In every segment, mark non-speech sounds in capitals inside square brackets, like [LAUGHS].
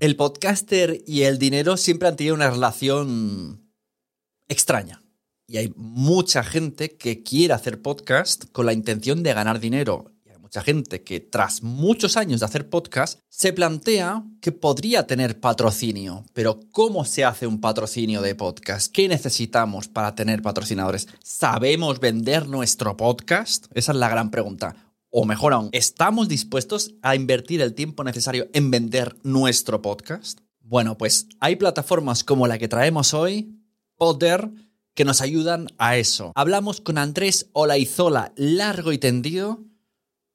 El podcaster y el dinero siempre han tenido una relación extraña. Y hay mucha gente que quiere hacer podcast con la intención de ganar dinero. Y hay mucha gente que tras muchos años de hacer podcast se plantea que podría tener patrocinio. Pero ¿cómo se hace un patrocinio de podcast? ¿Qué necesitamos para tener patrocinadores? ¿Sabemos vender nuestro podcast? Esa es la gran pregunta. O mejor aún, ¿estamos dispuestos a invertir el tiempo necesario en vender nuestro podcast? Bueno, pues hay plataformas como la que traemos hoy, Podder, que nos ayudan a eso. Hablamos con Andrés Olaizola largo y tendido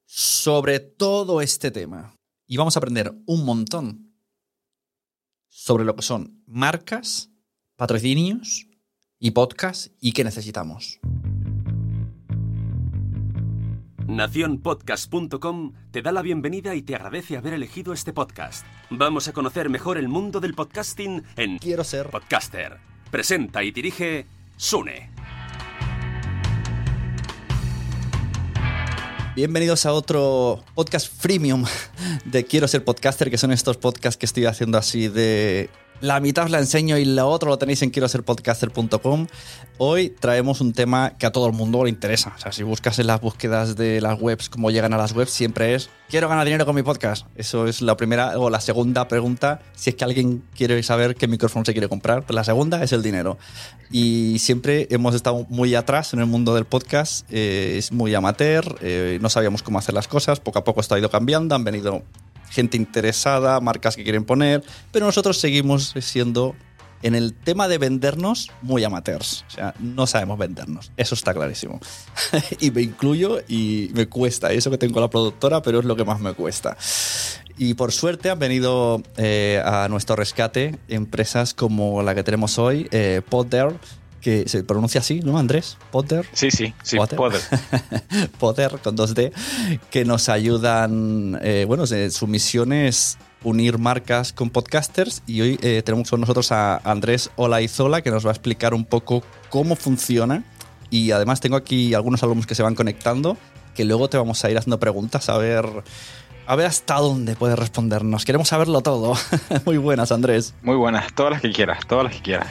sobre todo este tema. Y vamos a aprender un montón sobre lo que son marcas, patrocinios y podcast y qué necesitamos. Naciónpodcast.com te da la bienvenida y te agradece haber elegido este podcast. Vamos a conocer mejor el mundo del podcasting en Quiero ser Podcaster. Presenta y dirige Sune. Bienvenidos a otro podcast freemium de Quiero ser podcaster, que son estos podcasts que estoy haciendo así de la mitad os la enseño y la otra lo tenéis en quiero ser podcaster.com. Hoy traemos un tema que a todo el mundo le interesa. O sea, si buscas en las búsquedas de las webs cómo llegan a las webs, siempre es quiero ganar dinero con mi podcast. Eso es la primera o la segunda pregunta. Si es que alguien quiere saber qué micrófono se quiere comprar, pues la segunda es el dinero. Y siempre hemos estado muy atrás en el mundo del podcast. Eh, es muy amateur, eh, no sabíamos cómo hacer las cosas. Poco a poco esto ha ido cambiando. Han venido gente interesada, marcas que quieren poner, pero nosotros seguimos siendo en el tema de vendernos muy amateurs. O sea, no sabemos vendernos. Eso está clarísimo. [LAUGHS] y me incluyo y me cuesta. Eso que tengo la productora, pero es lo que más me cuesta. Y por suerte han venido eh, a nuestro rescate empresas como la que tenemos hoy, eh, Podder, que se pronuncia así, ¿no, Andrés? Potter. Sí, sí, sí, Potter. Potter. [LAUGHS] Potter con 2D, que nos ayudan, eh, bueno, su misión es unir marcas con podcasters y hoy eh, tenemos con nosotros a Andrés Olaizola que nos va a explicar un poco cómo funciona y además tengo aquí algunos alumnos que se van conectando que luego te vamos a ir haciendo preguntas a ver a ver hasta dónde puedes respondernos. Queremos saberlo todo. [LAUGHS] Muy buenas, Andrés. Muy buenas, todas las que quieras, todas las que quieras.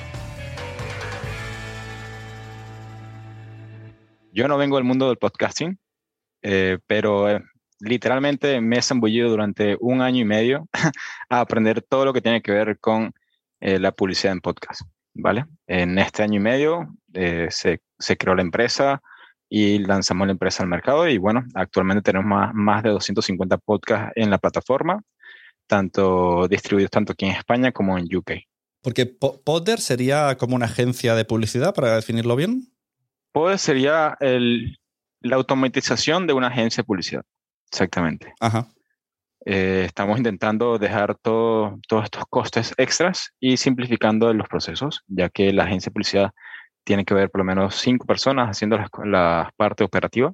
Yo no vengo del mundo del podcasting, eh, pero eh, literalmente me he zambullido durante un año y medio [LAUGHS] a aprender todo lo que tiene que ver con eh, la publicidad en podcast, ¿vale? En este año y medio se, se, creó la empresa y lanzamos la empresa al mercado y bueno, actualmente tenemos más, más de 250 podcasts en la plataforma, tanto distribuidos tanto aquí en España como en UK. Porque Podder sería como una agencia de publicidad, para definirlo bien. Podder sería el, la automatización de una agencia de publicidad. Exactamente. Ajá. Eh, estamos intentando dejar todo, todos estos costes extras y simplificando los procesos, ya que la agencia de publicidad tiene que ver por lo menos cinco personas haciendo la, la parte operativa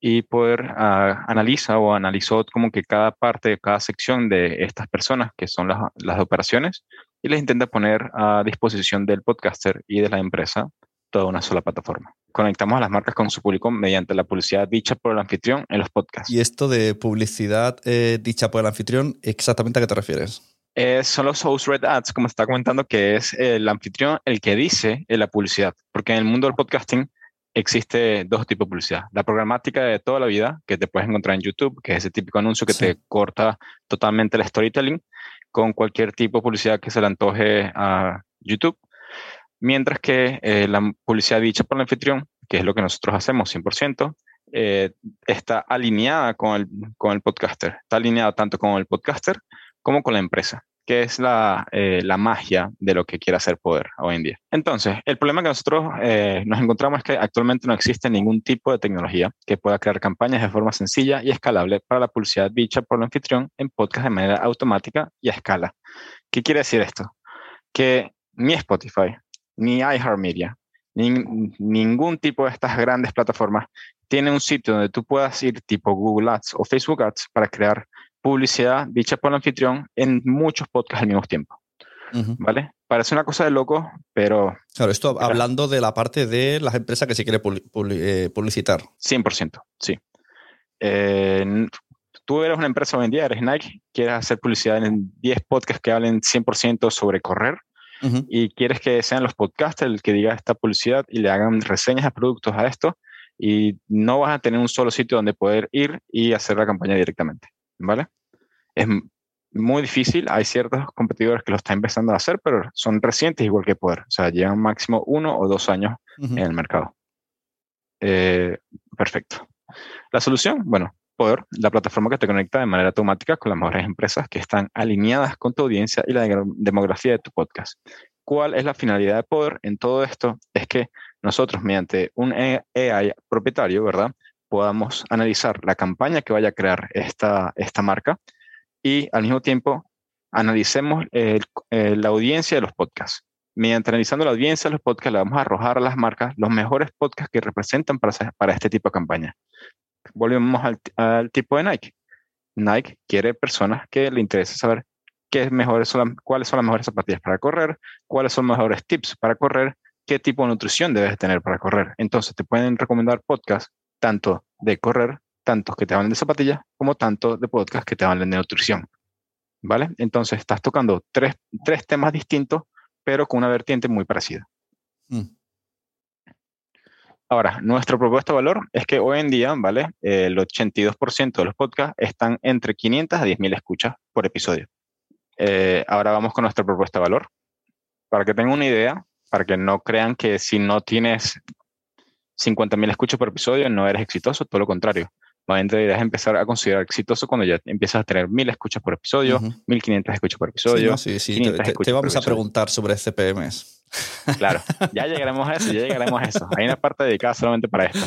y poder uh, analiza o analizó como que cada parte, cada sección de estas personas que son las, las operaciones y les intenta poner a disposición del podcaster y de la empresa toda una sola plataforma. Conectamos a las marcas con su público mediante la publicidad dicha por el anfitrión en los podcasts. ¿Y esto de publicidad eh, dicha por el anfitrión, exactamente a qué te refieres? Eh, son los host read ads, como está comentando, que es el anfitrión el que dice la publicidad. Porque en el mundo del podcasting existe dos tipos de publicidad. La programática de toda la vida, que te puedes encontrar en YouTube, que es ese típico anuncio que sí. te corta totalmente el storytelling, con cualquier tipo de publicidad que se le antoje a YouTube Mientras que eh, la publicidad dicha por el anfitrión, que es lo que nosotros hacemos 100%, eh, está alineada con el, con el podcaster. Está alineada tanto con el podcaster como con la empresa. que es la, eh, la, magia de lo que quiere hacer poder hoy en día. Entonces, el problema que nosotros eh, nos encontramos es que actualmente no existe ningún tipo de tecnología que pueda crear campañas de forma sencilla y escalable para la publicidad dicha por el anfitrión en podcast de manera automática y a escala. ¿Qué quiere decir esto? Que ni Spotify, ni iHeartMedia, ni ningún tipo de estas grandes plataformas tiene un sitio donde tú puedas ir tipo Google Ads o Facebook Ads para crear publicidad dicha por el anfitrión en muchos podcasts al mismo tiempo. ¿Vale? Parece una cosa de loco, pero... Claro, esto hablando de la parte de las empresas que se quiere eh, publicitar. 100%, sí. Eh, tú eres una empresa hoy en día, eres Nike, quieres hacer publicidad en 10 podcasts que hablen 100% sobre correr y quieres que sean los podcasters el que diga esta publicidad y le hagan reseñas de productos a esto y no vas a tener un solo sitio donde poder ir y hacer la campaña directamente. ¿vale? Es muy difícil, hay ciertos competidores que lo están empezando a hacer, pero son recientes igual que Poder, o sea, llevan máximo uno o dos años en el mercado. Eh, perfecto. La solución, bueno, Poder, la plataforma que te conecta de manera automática con las mejores empresas que están alineadas con tu audiencia y la demografía de tu podcast. ¿Cuál es la finalidad de Poder en todo esto? Es que nosotros, mediante un AI propietario, ¿verdad? podamos analizar la campaña que vaya a crear esta, esta marca y al mismo tiempo analicemos la audiencia de los podcasts. Mediante analizando la audiencia de los podcasts, le vamos a arrojar a las marcas los mejores podcasts que representan para, para este tipo de campaña. Volvemos al, tipo de Nike. Nike quiere personas que le interese saber qué mejores son cuáles son las mejores zapatillas para correr, cuáles son los mejores tips para correr, qué tipo de nutrición debes tener para correr. Entonces te pueden recomendar podcasts tanto de correr, tantos que te hablen de zapatillas, como tanto de podcast que te hablen de nutrición. ¿Vale? Entonces estás tocando tres, temas distintos, pero con una vertiente muy parecida. Mm. Ahora, nuestra propuesta de valor es que hoy en día, ¿vale? El 82% de los podcasts están entre 500 a 10.000 escuchas por episodio. Eh, ahora vamos con nuestra propuesta de valor. Para que tengan una idea, para que no crean que si no tienes 50.000 escuchas por episodio, no eres exitoso, todo lo contrario. Más bien deberías empezar a considerar exitoso cuando ya empiezas a tener 1.000 escuchas por episodio, 1.500 escuchas por episodio. Sí, sí, sí. Te, vamos a preguntar sobre CPMs. Claro, ya llegaremos a eso, ya llegaremos a eso. Hay una parte dedicada solamente para esto.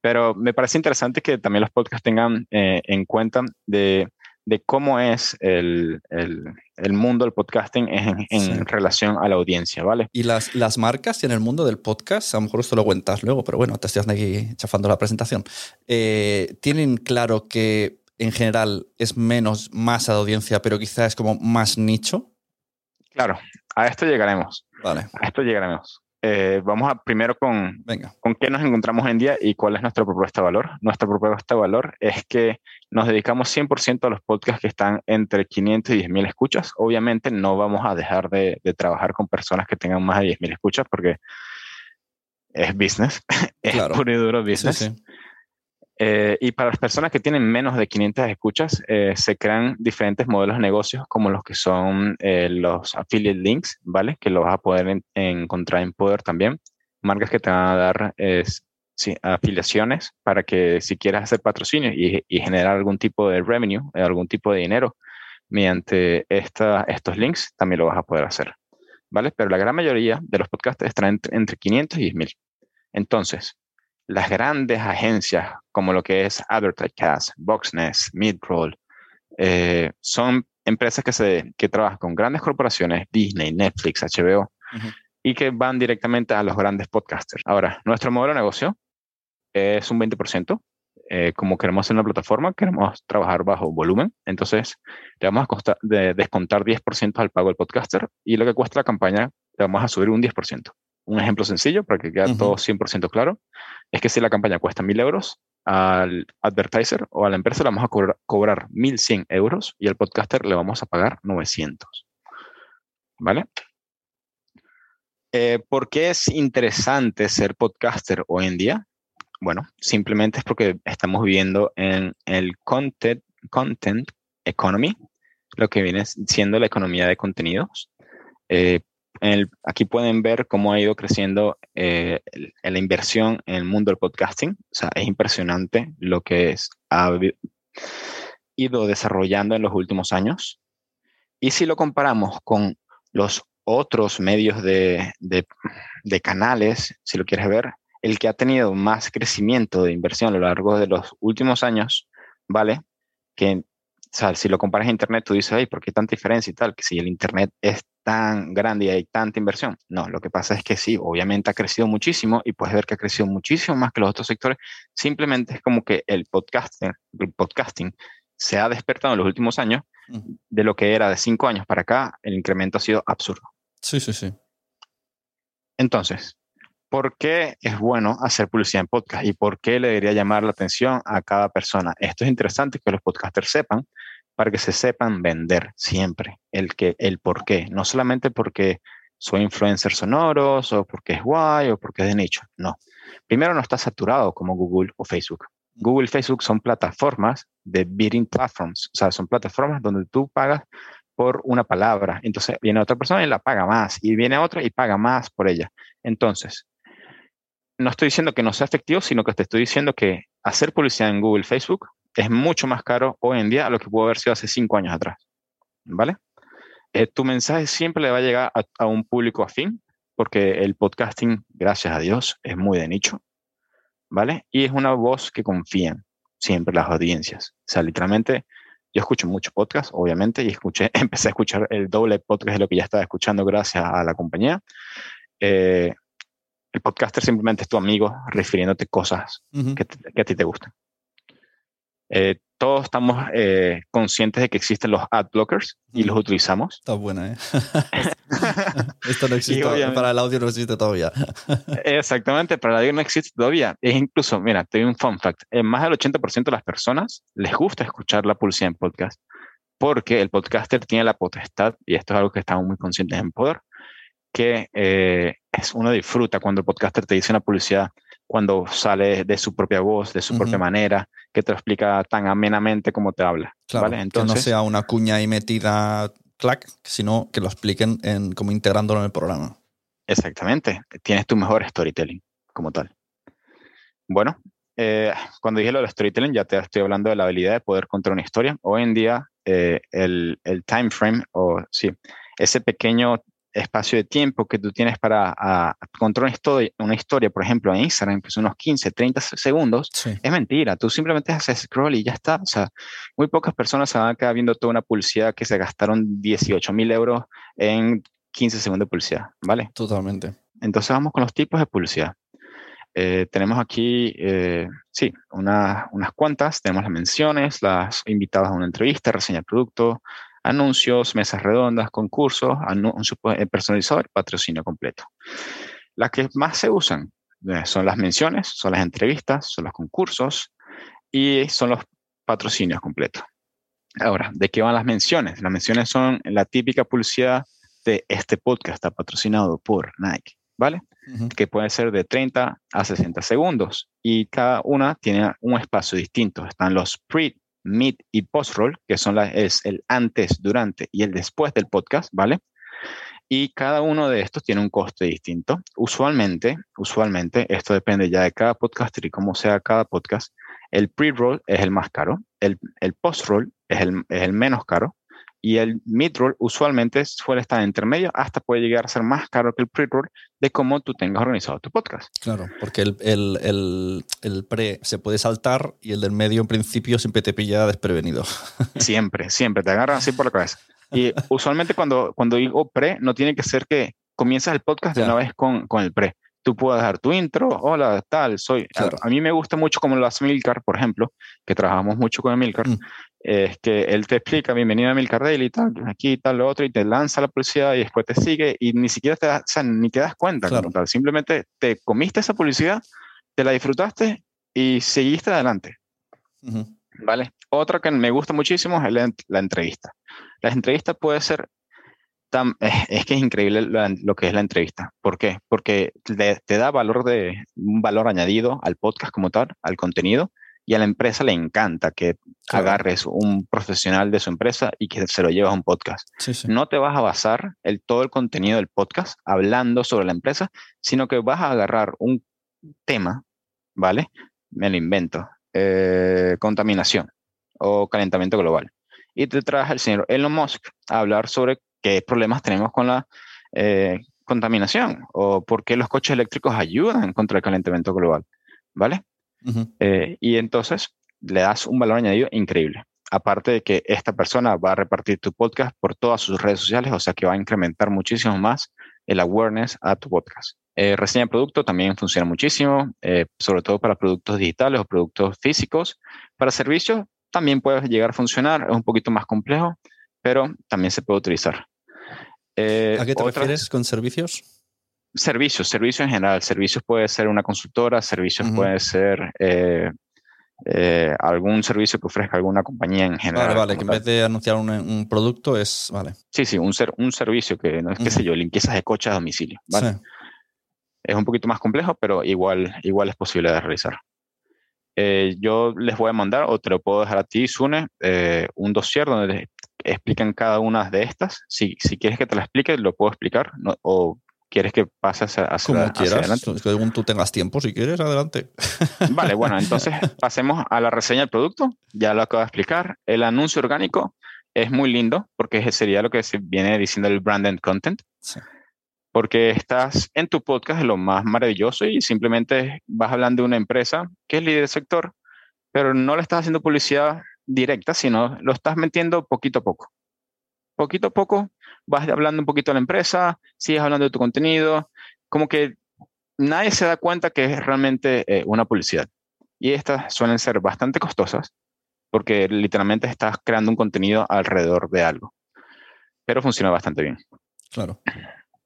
Pero me parece interesante que también los podcasts tengan eh, en cuenta de de cómo es el, el, mundo del podcasting en, en relación a la audiencia, ¿vale? Y las, las marcas en el mundo del podcast, a lo mejor esto lo cuentas luego, pero bueno, te estoy aquí chafando la presentación, eh, tienen claro que en general es menos masa de audiencia, pero quizás es como más nicho. Claro, a esto llegaremos. Vale. A esto llegaremos. Eh, vamos a primero con, con qué nos encontramos hoy en día y cuál es nuestra propuesta de valor. Nuestra propuesta de valor es que nos dedicamos 100% a los podcasts que están entre 500 y 10.000 escuchas. Obviamente no vamos a dejar de, trabajar con personas que tengan más de 10.000 escuchas porque es business, [LAUGHS] es puro y duro business. Eh, y para las personas que tienen menos de 500 escuchas, eh, se crean diferentes modelos de negocios como los que son eh, los affiliate links, ¿vale? Que lo vas a poder encontrar en Poder también. Marcas que te van a dar afiliaciones para que si quieres hacer patrocinio y, generar algún tipo de revenue, algún tipo de dinero mediante estos links, también lo vas a poder hacer, ¿vale? Pero la gran mayoría de los podcasts están entre, entre 500 y 10.000. Entonces, las grandes agencias como lo que es Advertisecast, Boxnest, Midroll, eh, son empresas que, se, que trabajan con grandes corporaciones, Disney, Netflix, HBO, y que van directamente a los grandes podcasters. Ahora, nuestro modelo de negocio es un 20%. Eh, como queremos hacer una plataforma, queremos trabajar bajo volumen, entonces le vamos a descontar 10% al pago del podcaster y lo que cuesta la campaña le vamos a subir un 10% un ejemplo sencillo para que quede todo 100% claro, es que si la campaña cuesta 1.000 euros, al advertiser o a la empresa le vamos a cobrar, 1.100 euros y al podcaster le vamos a pagar 900. ¿Vale? Eh, ¿Por qué es interesante ser podcaster hoy en día? Bueno, simplemente es porque estamos viviendo en el content, content economy, lo que viene siendo la economía de contenidos. Eh, aquí pueden ver cómo ha ido creciendo eh, la inversión en el mundo del podcasting. O sea, es impresionante lo que es, ha ido desarrollando en los últimos años. Y si lo comparamos con los otros medios de, de, canales, si lo quieres ver, el que ha tenido más crecimiento de inversión a lo largo de los últimos años, ¿vale? Que, o sea, si lo comparas a Internet, tú dices, ay, ¿por qué tanta diferencia y tal? Que si el Internet es tan grande y hay tanta inversión. No, lo que pasa es que sí, obviamente ha crecido muchísimo y puedes ver que ha crecido muchísimo más que los otros sectores. Simplemente es como que el podcasting, el podcasting se ha despertado en los últimos años de lo que era de cinco años para acá, el incremento ha sido absurdo. Sí, sí, sí. Entonces, ¿por qué es bueno hacer publicidad en podcast y por qué le debería llamar la atención a cada persona? Esto es interesante que los podcasters sepan para que se sepan vender siempre el, que, el por qué, no solamente porque soy influencer sonoros o porque es guay o porque es de nicho, no. Primero no está saturado como Google o Facebook. Google y Facebook son plataformas de bidding platforms, o sea, son plataformas donde tú pagas por una palabra. Entonces viene otra persona y la paga más, y viene otra y paga más por ella. Entonces, no estoy diciendo que no sea efectivo, sino que te estoy diciendo que hacer publicidad en Google, Facebook es mucho más caro hoy en día a lo que pudo haber sido hace cinco años atrás. ¿Vale? Eh, tu mensaje siempre le va a llegar a un público afín, porque el podcasting, gracias a Dios, es muy de nicho. ¿vale? Y es una voz que confían siempre las audiencias. O sea, literalmente, yo escucho mucho podcast, obviamente, y escuché, [LAUGHS] empecé a escuchar el doble podcast de lo que ya estaba escuchando gracias a la compañía. Eh, el podcaster simplemente es tu amigo refiriéndote cosas que, a ti te gustan. Eh, todos estamos eh, conscientes de que existen los ad blockers y los utilizamos. Está buena, ¿eh? [LAUGHS] Esto no existe, para el audio no existe todavía. [LAUGHS] exactamente, para el audio no existe todavía. Es incluso, mira, te doy un fun fact. En más del 80% de las personas les gusta escuchar la publicidad en podcast porque el podcaster tiene la potestad, y esto es algo que estamos muy conscientes en poder, que eh, es uno disfruta cuando el podcaster te dice una publicidad cuando sale de su propia voz, de su propia manera, que te lo explica tan amenamente como te habla. Claro, Entonces, que no sea una cuña ahí metida, clac, sino que lo expliquen en, como integrándolo en el programa. Exactamente. Tienes tu mejor storytelling como tal. Bueno, eh, cuando dije lo del storytelling, ya te estoy hablando de la habilidad de poder contar una historia. Hoy en día, eh, el, el time frame, o sí, ese pequeño espacio de tiempo que tú tienes para contar una historia, una historia, por ejemplo, en Instagram, que son unos 15, 30 segundos, es mentira. Tú simplemente haces scroll y ya está. O sea, muy pocas personas se van a quedar viendo toda una publicidad que se gastaron 18 mil euros en 15 segundos de publicidad, ¿vale? Totalmente. Entonces vamos con los tipos de publicidad. Eh, tenemos aquí, eh, sí, unas cuantas. Tenemos las menciones, las invitadas a una entrevista, reseña producto, anuncios, mesas redondas, concursos, anuncios eh, personalizados, patrocinio completo. Las que más se usan eh, son las menciones, son las entrevistas, son los concursos y son los patrocinios completos. Ahora, ¿de qué van las menciones? Las menciones son la típica publicidad de este podcast está patrocinado por Nike, ¿vale? Que puede ser de 30 a 60 segundos y cada una tiene un espacio distinto. Están los pre mid y post-roll, que son la, es el antes, durante y el después del podcast, ¿vale? Y cada uno de estos tiene un coste distinto. Usualmente, usualmente, esto depende ya de cada podcaster y cómo sea cada podcast, el pre-roll es el más caro, el, el post-roll es el, es el menos caro y el mid-roll usualmente suele estar en intermedio, hasta puede llegar a ser más caro que el pre-roll de cómo tú tengas organizado tu podcast. Claro, porque el, el, el, pre se puede saltar y el del medio en principio siempre te pilla desprevenido. [LAUGHS] Siempre, siempre, te agarran así por la cabeza. Y usualmente cuando, cuando digo pre, no tiene que ser que comienzas el podcast de una vez con, con el pre tú puedes dar tu intro, hola, tal, soy. A, mí me gusta mucho como lo hace Milcar, por ejemplo, que trabajamos mucho con Milcar, mm. Es que él te explica, bienvenido a Milcar Daily, tal, aquí, tal, lo otro, y te lanza la publicidad y después te sigue y ni siquiera te, o ni te das cuenta, tal. simplemente te comiste esa publicidad, te la disfrutaste y seguiste adelante. ¿Vale? Otra que me gusta muchísimo es la, la entrevista. La entrevista puede ser [LAUGHS] es, que es increíble lo, que es la entrevista. ¿Por qué? Porque te da valor de, un valor añadido al podcast como tal, al contenido, y a la empresa le encanta que agarres un profesional de su empresa y que se lo lleves a un podcast. No te vas a basar el, todo el contenido del podcast hablando sobre la empresa, sino que vas a agarrar un tema, ¿vale? Me lo invento, eh, contaminación o calentamiento global y te traes al señor Elon Musk a hablar sobre qué problemas tenemos con la eh, contaminación o por qué los coches eléctricos ayudan contra el calentamiento global, ¿vale? Eh, y entonces le das un valor añadido increíble. Aparte de que esta persona va a repartir tu podcast por todas sus redes sociales, o sea que va a incrementar muchísimo más el awareness a tu podcast. Eh, reseña de producto también funciona muchísimo, eh, sobre todo para productos digitales o productos físicos. Para servicios también puede llegar a funcionar, es un poquito más complejo, pero también se puede utilizar. Eh, ¿A qué te refieres con servicios? Servicios, servicios en general. Servicios puede ser una consultora, servicios puede ser eh, algún servicio que ofrezca alguna compañía en general. Vale, vale, que en vez de anunciar un, producto es, vale. Sí, sí, un, ser, un servicio que no es, qué sé yo, limpiezas de coches a domicilio, ¿vale? Es un poquito más complejo, pero igual, igual es posible de realizar. Eh, yo les voy a mandar, o te lo puedo dejar a ti, Sune, eh, un dossier donde explican cada una de estas. Si, si quieres que te la explique, lo puedo explicar, o ¿Quieres que pase hacia, Como quieras, adelante? Según tú tengas tiempo, si quieres, adelante. Vale, bueno, [LAUGHS] entonces pasemos a la reseña del producto. Ya lo acabo de explicar. El anuncio orgánico es muy lindo porque sería lo que se viene diciendo el branded content. Porque estás en tu podcast, es lo más maravilloso y simplemente vas hablando de una empresa que es líder del sector, pero no le estás haciendo publicidad directa, sino lo estás metiendo poquito a poco. Poquito a poco vas hablando un poquito de la empresa, sigues hablando de tu contenido, como que nadie se da cuenta que es realmente eh, una publicidad. Y estas suelen ser bastante costosas porque literalmente estás creando un contenido alrededor de algo. Pero funciona bastante bien. Claro.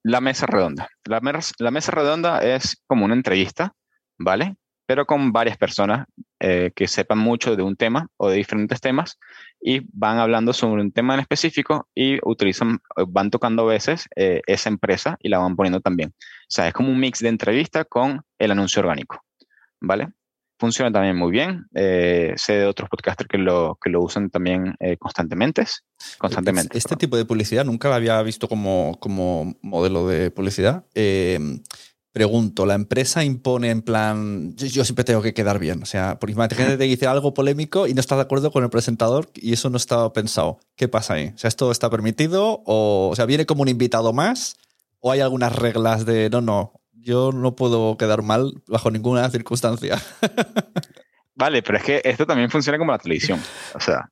La mesa redonda. La, la mesa redonda es como una entrevista, ¿vale? Pero con varias personas eh, que sepan mucho de un tema o de diferentes temas y van hablando sobre un tema en específico y utilizan, van tocando a veces eh, esa empresa y la van poniendo también. O sea, es como un mix de entrevista con el anuncio orgánico, ¿vale? Funciona también muy bien. Eh, sé de otros podcasters que lo, que lo usan también constantemente. constantemente. Este tipo de publicidad nunca la había visto como, como modelo de publicidad. Pregunto, ¿la empresa impone en plan, yo, siempre tengo que quedar bien? O sea, por imagínate te dice algo polémico y no estás de acuerdo con el presentador y eso no estaba pensado. ¿Qué pasa ahí? O sea, ¿esto está permitido? O, o sea, ¿viene como un invitado más? ¿O hay algunas reglas de, no, no, yo no puedo quedar mal bajo ninguna circunstancia? [LAUGHS] Vale, pero es que esto también funciona como la televisión. O sea,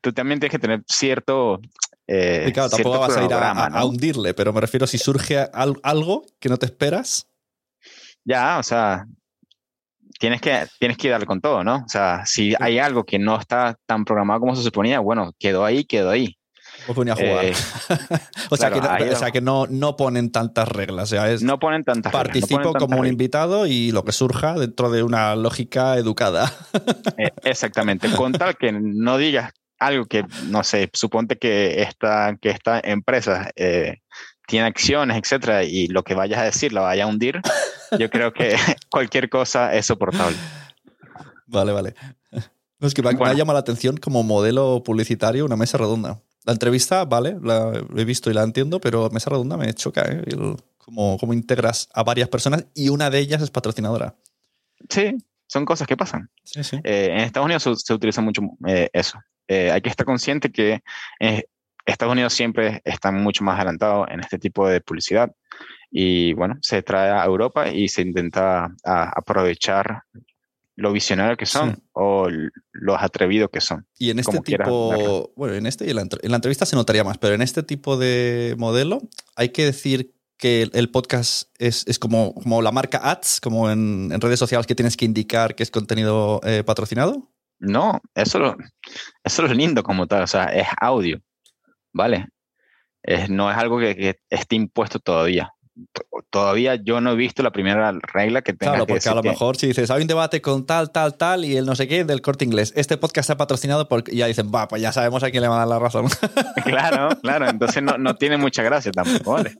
tú también tienes que tener cierto eh, claro, tampoco vas a ir a, hundirle, pero me refiero si surge algo que no te esperas. Ya, o sea, tienes que, tienes que darle con todo, ¿no? O sea, si hay algo que no está tan programado como se suponía, bueno, quedó ahí, quedó ahí. a jugar. Eh, [LAUGHS] o, sea que, no, no, ponen tantas reglas. O sea, es, no ponen tantas Participo como un invitado y lo que surja dentro de una lógica educada. Eh, exactamente. Con tal que no digas algo que, no sé, suponte que esta, que esta empresa eh, tiene acciones, etcétera, y lo que vayas a decir la vaya a hundir, yo creo que [LAUGHS] cualquier cosa es soportable. Vale, vale. es que me, ha llamado la atención como modelo publicitario una mesa redonda. La entrevista, vale, la he visto y la entiendo, pero mesa redonda me choca, ¿eh? como, como integras a varias personas y una de ellas es patrocinadora. Sí, son cosas que pasan. Eh, en Estados Unidos se, utiliza mucho eso. Eh, hay que estar consciente que eh, Estados Unidos siempre está mucho más adelantado en este tipo de publicidad y bueno, se trae a Europa y se intenta aprovechar lo visionario que son o los atrevidos que son. Y en este tipo, bueno, en este y en la, entrevista se notaría más, pero en este tipo de modelo hay que decir que el podcast es, es como, como la marca ads, como en, redes sociales que tienes que indicar que es contenido eh, patrocinado. No, eso, lo, eso es lindo como tal, o sea, es audio, ¿vale? no es algo que, esté impuesto todavía. Todavía yo no he visto la primera regla que tenga claro, porque a lo mejor si dices, hay un debate con tal, tal, tal y el no sé qué del corte inglés. Este podcast está patrocinado porque ya dicen, va, pues ya sabemos a quién le va a dar la razón. [LAUGHS] claro, claro, entonces no, no tiene mucha gracia tampoco, ¿vale?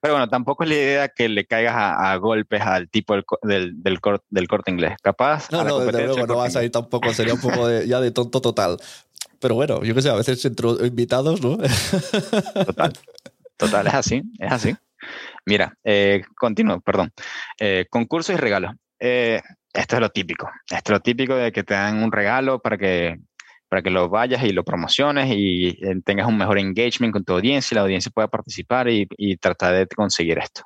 Pero bueno, tampoco es la idea que le caigas a, golpes al tipo del, del, corte inglés. Capaz. No, no, desde luego no vas a ir tampoco, sería un poco ya de tonto total. Pero bueno, yo qué sé, a veces entre invitados, ¿no? Total. Total, es así, es así. Mira, eh, continúo, perdón. Eh, concursos y regalos. Eh, esto es lo típico. Esto es lo típico de que te dan un regalo para que para que lo vayas y lo promociones y eh, tengas un mejor engagement con tu audiencia y la audiencia pueda participar y, y tratar de conseguir esto.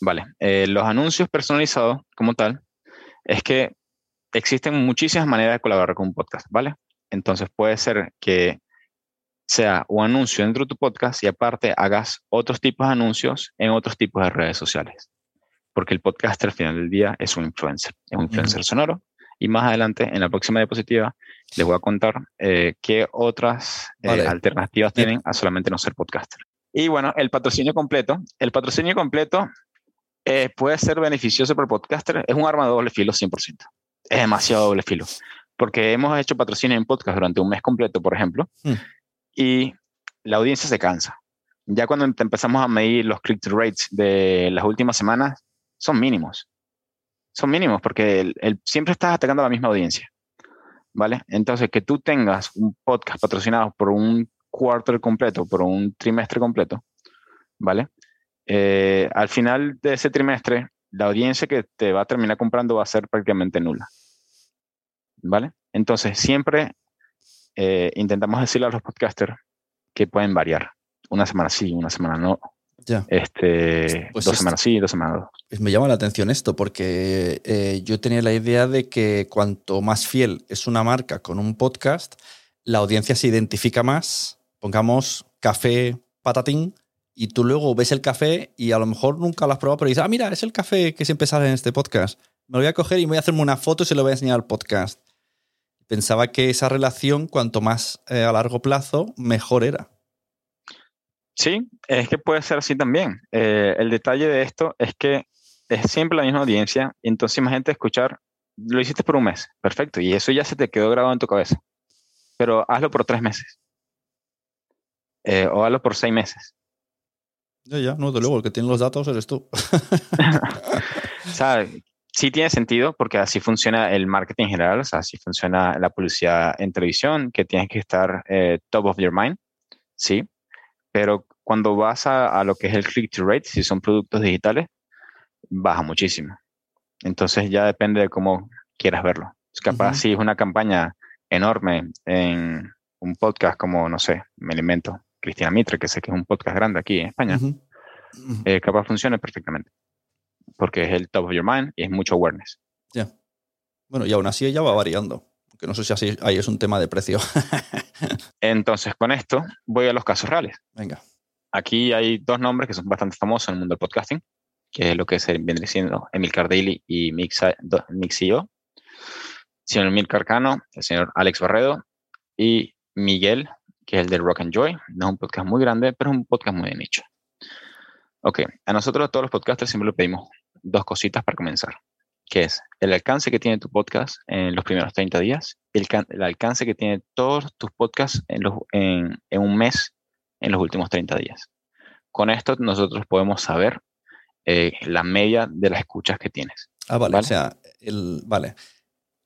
Vale, eh, los anuncios personalizados como tal es que existen muchísimas maneras de colaborar con un podcast, ¿vale? Entonces puede ser que sea un anuncio dentro de tu podcast y aparte hagas otros tipos de anuncios en otros tipos de redes sociales. Porque el podcaster al final del día es un influencer, es un influencer sonoro. Y más adelante, en la próxima diapositiva, les voy a contar eh, qué otras eh, alternativas tienen a solamente no ser podcaster. Y bueno, el patrocinio completo. El patrocinio completo eh, puede ser beneficioso para el podcaster. Es un arma de doble filo 100%. Es demasiado doble filo. Porque hemos hecho patrocinio en podcast durante un mes completo, por ejemplo. Mm y la audiencia se cansa. Ya cuando empezamos a medir los click-through rates de las últimas semanas, son mínimos. Son mínimos porque el, siempre estás atacando a la misma audiencia. ¿Vale? Entonces, que tú tengas un podcast patrocinado por un quarter completo, por un trimestre completo, ¿vale? Eh, al final de ese trimestre, la audiencia que te va a terminar comprando va a ser prácticamente nula. ¿Vale? Entonces, siempre eh, intentamos decirle a los podcasters que pueden variar. Una semana sí, una semana no. Ya. Este, pues dos semanas sí, dos semanas. Pues me llama la atención esto porque eh, yo tenía la idea de que cuanto más fiel es una marca con un podcast, la audiencia se identifica más. Pongamos café patatín y tú luego ves el café y a lo mejor nunca lo has probado, pero dices, ah, mira, es el café que siempre sale en este podcast. Me lo voy a coger y voy a hacerme una foto y se lo voy a enseñar al podcast pensaba que esa relación, cuanto más eh, a largo plazo, mejor era. Sí, es que puede ser así también. Eh, el detalle de esto es que es siempre la misma audiencia y entonces imagínate escuchar, lo hiciste por un mes, perfecto, y eso ya se te quedó grabado en tu cabeza, pero hazlo por tres meses eh, o hazlo por seis meses. Ya, ya, no, de luego, el que tiene los datos eres tú. [LAUGHS] ¿Sabes? sí tiene sentido porque así funciona el marketing en general, o sea, así funciona la publicidad en televisión, que tienes que estar eh, top of your mind, sí, pero cuando vas a, lo que es el click-to rate, si son productos digitales, baja muchísimo. Entonces ya depende de cómo quieras verlo. Es capaz, si es una campaña enorme en un podcast como, no sé, me alimento, Cristina Mitre, que sé que es un podcast grande aquí en España, eh, capaz funcione perfectamente porque es el top of your mind y es mucho awareness. Ya. Bueno, y aún así ella va variando. Que no sé si así ahí es un tema de precio. [LAUGHS] Entonces, con esto voy a los casos reales. Venga. Aquí hay dos nombres que son bastante famosos en el mundo del podcasting, que es lo que se viene siendo Emilcar Daily y Mixio. El señor Emilcar Cano, el señor Alex Barredo y Miguel, que es el de Rock and Joy. No es un podcast muy grande, pero es un podcast muy de nicho. Ok, a nosotros todos los podcasters siempre le pedimos dos cositas para comenzar, que es el alcance que tiene tu podcast en los primeros 30 días, el, el alcance que tiene todos tus podcasts en, los, en, en, un mes en los últimos 30 días. Con esto nosotros podemos saber eh, la media de las escuchas que tienes. Ah, vale, o sea, el, vale.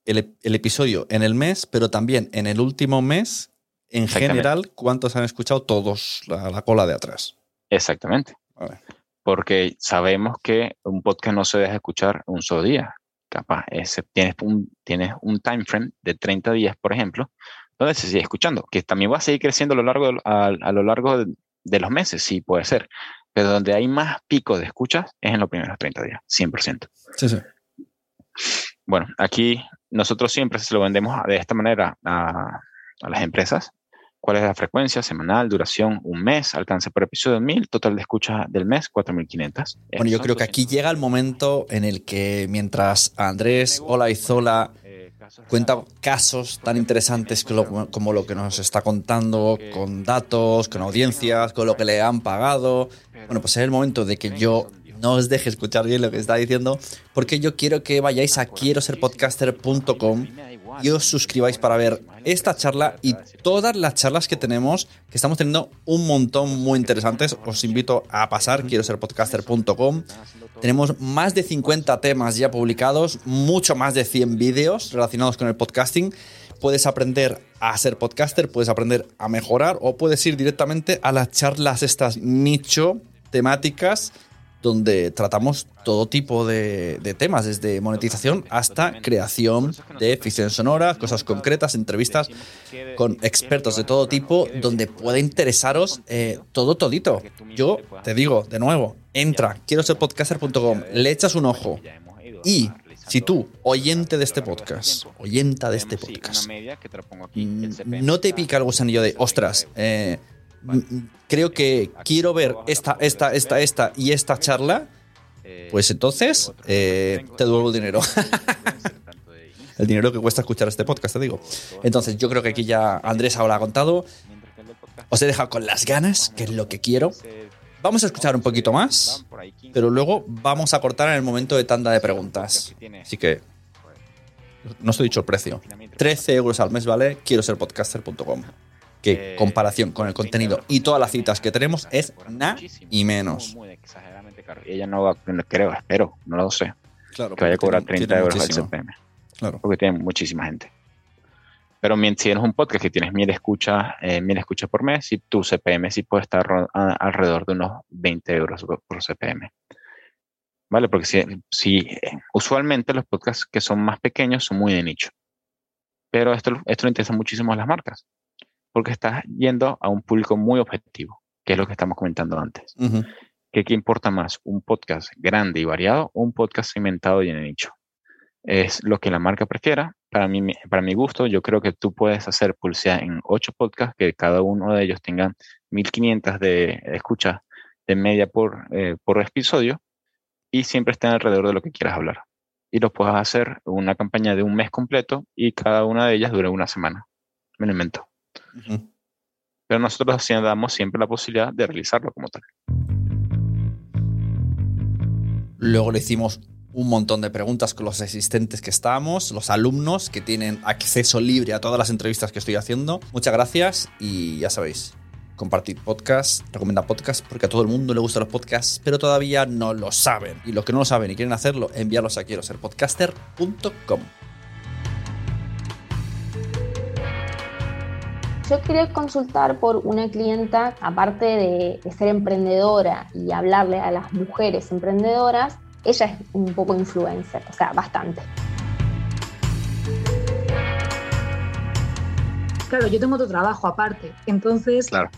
El, el, episodio en el mes, pero también en el último mes, en general, ¿cuántos han escuchado todos la, la cola de atrás? Exactamente. Porque sabemos que un podcast no se deja escuchar un solo día. Capaz, tienes, un, tienes un time frame de 30 días, por ejemplo, donde se sigue escuchando, que también va a seguir creciendo a lo largo, de, a, lo largo de, los meses, sí puede ser. Pero donde hay más pico de escuchas es en los primeros 30 días, 100%. Sí, sí. Bueno, aquí nosotros siempre se lo vendemos de esta manera a, a las empresas ¿Cuál es la frecuencia semanal, duración, un mes, alcance por episodio 1000, total de escucha del mes 4500? Bueno, yo creo que aquí llega el momento en el que mientras Andrés Olaizola cuenta casos tan interesantes como lo que nos está contando, con datos, con audiencias, con lo que le han pagado, bueno, pues es el momento de que yo no os deje escuchar bien lo que está diciendo, porque yo quiero que vayáis a quiero ser podcaster.com y os suscribáis para ver esta charla y todas las charlas que tenemos, que estamos teniendo un montón muy interesantes. Os invito a pasar, quiero ser podcaster.com. Tenemos más de 50 temas ya publicados, mucho más de 100 vídeos relacionados con el podcasting. Puedes aprender a ser podcaster, puedes aprender a mejorar o puedes ir directamente a las charlas estas nicho temáticas donde tratamos todo tipo de, de temas, desde monetización hasta creación de ficción sonora, cosas concretas, entrevistas con expertos de todo tipo, donde puede interesaros eh, todo todito. Yo te digo, de nuevo, entra, quiero ser podcaster.com, le echas un ojo. y si tú, oyente de este podcast, oyenta de este podcast, mm, no te pica el gusanillo de, ostras, eh, creo que quiero ver esta, esta, esta, esta y esta charla, pues entonces eh, te devuelvo el dinero. [LAUGHS] el dinero que cuesta escuchar este podcast, te digo. Entonces, yo creo que aquí ya Andrés ahora ha contado. Os he dejado con las ganas, que es lo que quiero. Vamos a escuchar un poquito más, pero luego vamos a cortar en el momento de tanda de preguntas. Así que no os he dicho el precio. 13 euros al mes, ¿vale? Quiero ser podcaster.com. Que comparación con el contenido y todas las citas que tenemos es nada y menos. Y ella no va, creo, espero, no lo sé. Claro, que vaya a cobrar tiene- 30 tiene euros al muchísimo. CPM. Claro. Porque tiene muchísima gente. Pero si tienes un podcast que tienes mil escuchas, eh, mil escuchas por mes, y tu CPM sí puede estar a- alrededor de unos 20 euros por, por CPM. ¿Vale? Porque si, si, eh, usualmente los podcasts que son más pequeños son muy de nicho. Pero esto, esto le interesa muchísimo a las marcas. Porque estás yendo a un público muy objetivo, que es lo que estamos comentando antes. Ujú. ¿Qué, qué importa más? ¿Un podcast grande y variado o un podcast segmentado y en nicho? Es lo que la marca prefiera. Para mí, para mi gusto, yo creo que tú puedes hacer publicidad en ocho podcasts, que cada uno de ellos tengan 1500 de escuchas de media por, eh, por episodio y siempre estén alrededor de lo que quieras hablar. Y lo puedes hacer una campaña de un mes completo y cada una de ellas dure una semana. Me lo invento. Pero nosotros sí damos siempre la posibilidad de realizarlo como tal. Luego le hicimos un montón de preguntas con los asistentes que estábamos, los alumnos que tienen acceso libre a todas las entrevistas que estoy haciendo. Muchas gracias y ya sabéis, compartid podcast, recomenda podcast porque a todo el mundo le gustan los podcasts, pero todavía no lo saben. Y los que no lo saben y quieren hacerlo, enviarlos a quiero ser podcaster.com. Yo quería consultar por una clienta, aparte de, de ser emprendedora y hablarle a las mujeres emprendedoras, ella es un poco influencer, o sea, bastante. Claro, yo tengo otro trabajo aparte. Entonces, Claro.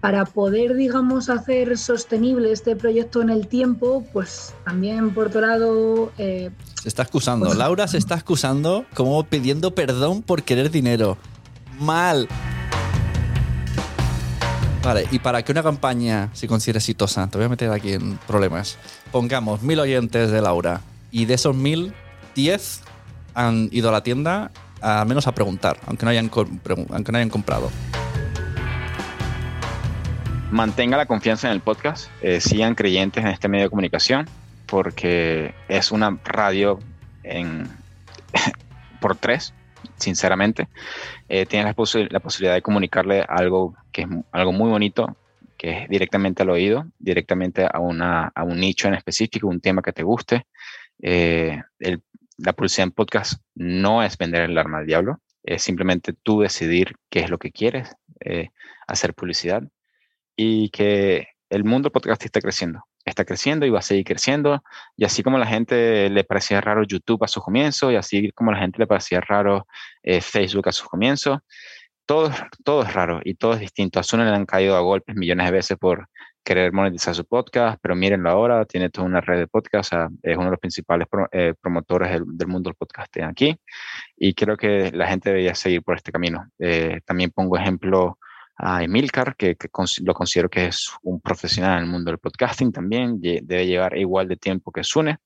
para poder, digamos, hacer sostenible este proyecto en el tiempo, pues también por otro lado, eh, Se está excusando, Laura se está excusando como pidiendo perdón por querer dinero. Mal. Vale, y para que una campaña se considere exitosa, te voy a meter aquí en problemas. Pongamos mil oyentes de Laura y de esos mil, diez han ido a la tienda al menos a preguntar, aunque no hayan, aunque no hayan comprado. mantenga la confianza en el podcast, eh, sigan creyentes en este medio de comunicación, porque es una radio en, [LAUGHS] por tres, sinceramente. Eh, tienes la, posi- la posibilidad de comunicarle algo que es algo muy bonito, que es directamente al oído, directamente a, una, a un nicho en específico, un tema que te guste. Eh, la publicidad en podcast no es vender el arma al diablo, es simplemente tú decidir qué es lo que quieres eh, hacer publicidad y que el mundo podcast está creciendo. Está creciendo y va a seguir creciendo. Y así como la gente le parecía raro YouTube a sus comienzos, y así como la gente le parecía raro eh, Facebook a sus comienzos, todo, todo es raro y todo es distinto. A Zuno le han caído a golpes millones de veces por querer monetizar su podcast, pero mírenlo ahora, tiene toda una red de podcast, o sea, es uno de los principales eh, promotores del, mundo del podcasting aquí. Y creo que la gente debería seguir por este camino. Eh, también pongo ejemplo a Emilcar, que, que cons- lo considero que es un profesional en el mundo del podcasting también, debe llevar igual de tiempo que Sune,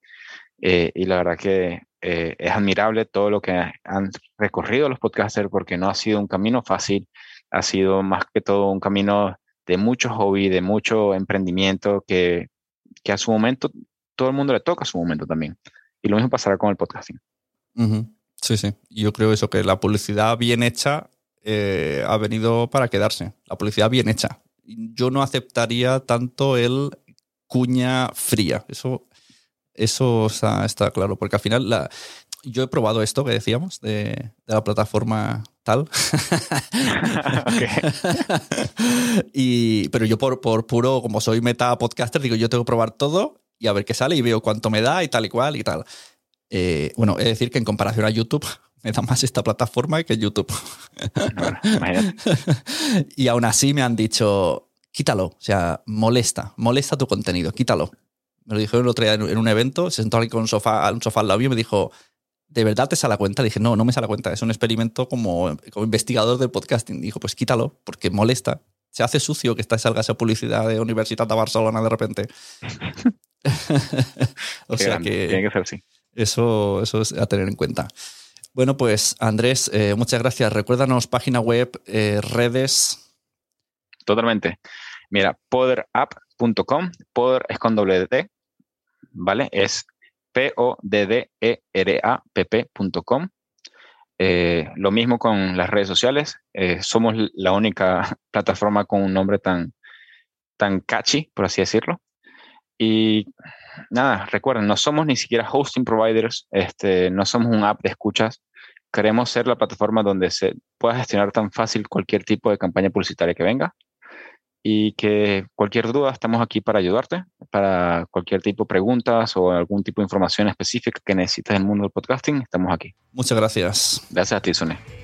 eh, y la verdad que eh, es admirable todo lo que han recorrido los podcasters, porque no ha sido un camino fácil, ha sido más que todo un camino de mucho hobby, de mucho emprendimiento, que, que a su momento, todo el mundo le toca a su momento también. Y lo mismo pasará con el podcasting. Ujú. Sí, sí. Y Yo creo eso, que la publicidad bien hecha eh, ha venido para quedarse. La publicidad bien hecha. Yo no aceptaría tanto el cuña fría. Eso, eso está, está claro. Porque al final la, yo he probado esto que decíamos de, de la plataforma tal. [LAUGHS] [LAUGHS] y, pero yo por, por puro, como soy meta podcaster, digo, yo tengo que probar todo y a ver qué sale y veo cuánto me da y tal y cual y tal. Eh, bueno, es decir que en comparación a YouTube me da más esta plataforma que YouTube. [LAUGHS] y aún así me han dicho, quítalo, o sea, molesta, molesta tu contenido, quítalo. Me lo dijeron el otro día en un evento, se sentó aquí con un sofá, un sofá al lado mío y me dijo, ¿de verdad te sale cuenta? Le dije, no, no me sale cuenta, es un experimento como, como investigador del podcasting. Dijo, pues quítalo, porque molesta. Se hace sucio que esta salga esa publicidad de Universidad de Barcelona de repente. [LAUGHS] o sea que... Tiene que ser así. Eso, eso es a tener en cuenta. Bueno, pues Andrés, eh, muchas gracias. Recuérdanos página web, eh, redes. Totalmente. Mira, poderapp.com, poder es con doble D, ¿vale? Es P-O-D-D-E-R-A-P-P.com. Eh, lo mismo con las redes sociales. somos la única [LAUGHS] plataforma con un nombre tan, tan catchy, por así decirlo. Y nada, recuerden, no somos ni siquiera hosting providers, este, no somos un app de escuchas. Queremos ser la plataforma donde se pueda gestionar tan fácil cualquier tipo de campaña publicitaria que venga y que cualquier duda estamos aquí para ayudarte, para cualquier tipo de preguntas o algún tipo de información específica que necesites en el mundo del podcasting, estamos aquí. Muchas gracias. Gracias a ti, Sune.